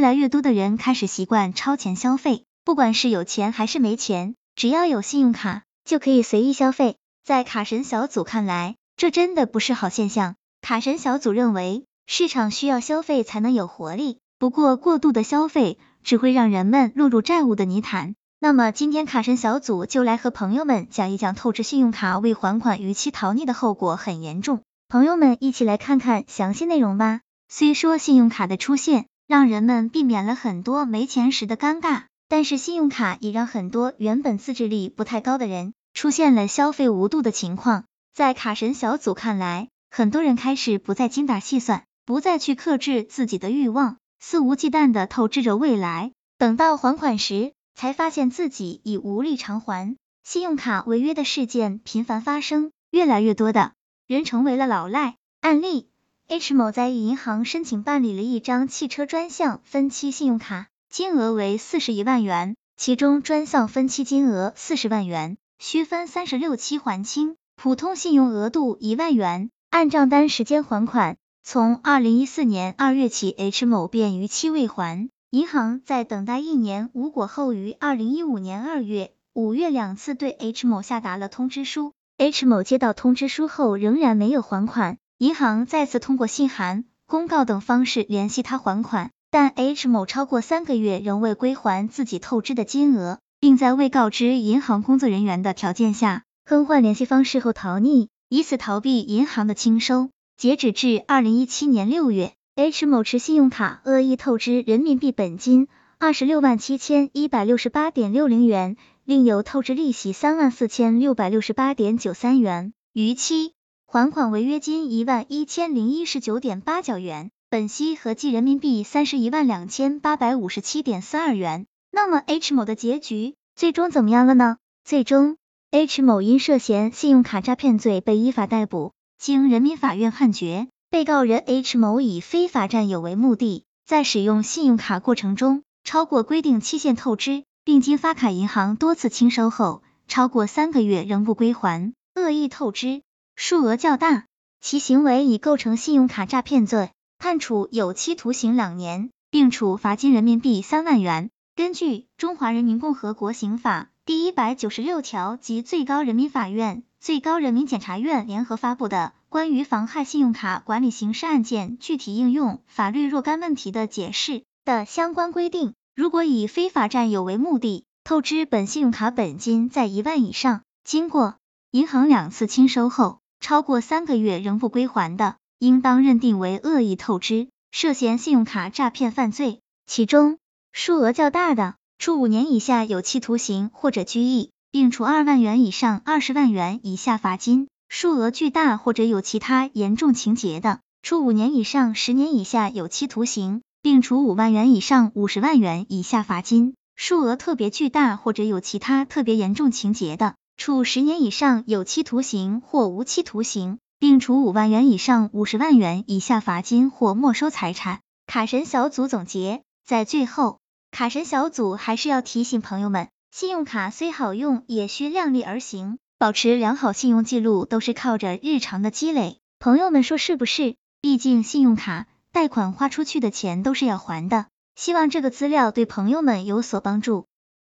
越来越多的人开始习惯超前消费，不管是有钱还是没钱，只要有信用卡就可以随意消费。在卡神小组看来，这真的不是好现象。卡神小组认为，市场需要消费才能有活力，不过过度的消费只会让人们落入债务的泥潭。那么今天卡神小组就来和朋友们讲一讲透支信用卡未还款逾期逃匿的后果很严重，朋友们一起来看看详细内容吧。虽说信用卡的出现让人们避免了很多没钱时的尴尬，但是信用卡也让很多原本自制力不太高的人出现了消费无度的情况。在卡神小组看来，很多人开始不再精打细算，不再去克制自己的欲望，肆无忌惮的透支着未来，等到还款时。才发现自己已无力偿还，信用卡违约的事件频繁发生，越来越多的人成为了老赖。案例：H 某在银行申请办理了一张汽车专项分期信用卡，金额为四十一万元，其中专项分期金额四十万元，需分三十六期还清，普通信用额度一万元，按账单时间还款。从二零一四年二月起，H 某便逾期未还。银行在等待一年无果后，于二零一五年二月、五月两次对 H 某下达了通知书。H 某接到通知书后仍然没有还款，银行再次通过信函、公告等方式联系他还款，但 H 某超过三个月仍未归还自己透支的金额，并在未告知银行工作人员的条件下更换联系方式后逃匿，以此逃避银行的清收。截止至二零一七年六月。H 某持信用卡恶意透支人民币本金二十六万七千一百六十八点六零元，另有透支利息三万四千六百六十八点九三元，逾期还款违约金一万一千零一十九点八九元，本息合计人民币三十一万两千八百五十七点四二元。那么 H 某的结局最终怎么样了呢？最终，H 某因涉嫌信用卡诈骗罪被依法逮捕，经人民法院判决。被告人 H 某以非法占有为目的，在使用信用卡过程中超过规定期限透支，并经发卡银行多次清收后，超过三个月仍不归还，恶意透支，数额较大，其行为已构成信用卡诈骗罪，判处有期徒刑两年，并处罚金人民币三万元。根据《中华人民共和国刑法》第一百九十六条及最高人民法院、最高人民检察院联合发布的。关于妨害信用卡管理刑事案件具体应用法律若干问题的解释的相关规定，如果以非法占有为目的，透支本信用卡本金在一万以上，经过银行两次清收后，超过三个月仍不归还的，应当认定为恶意透支，涉嫌信用卡诈骗犯罪。其中，数额较大的，处五年以下有期徒刑或者拘役，并处二万元以上二十万元以下罚金。数额巨大或者有其他严重情节的，处五年以上十年以下有期徒刑，并处五万元以上五十万元以下罚金；数额特别巨大或者有其他特别严重情节的，处十年以上有期徒刑或无期徒刑，并处五万元以上五十万元以下罚金或没收财产。卡神小组总结，在最后，卡神小组还是要提醒朋友们，信用卡虽好用，也需量力而行。保持良好信用记录都是靠着日常的积累，朋友们说是不是？毕竟信用卡贷款花出去的钱都是要还的。希望这个资料对朋友们有所帮助。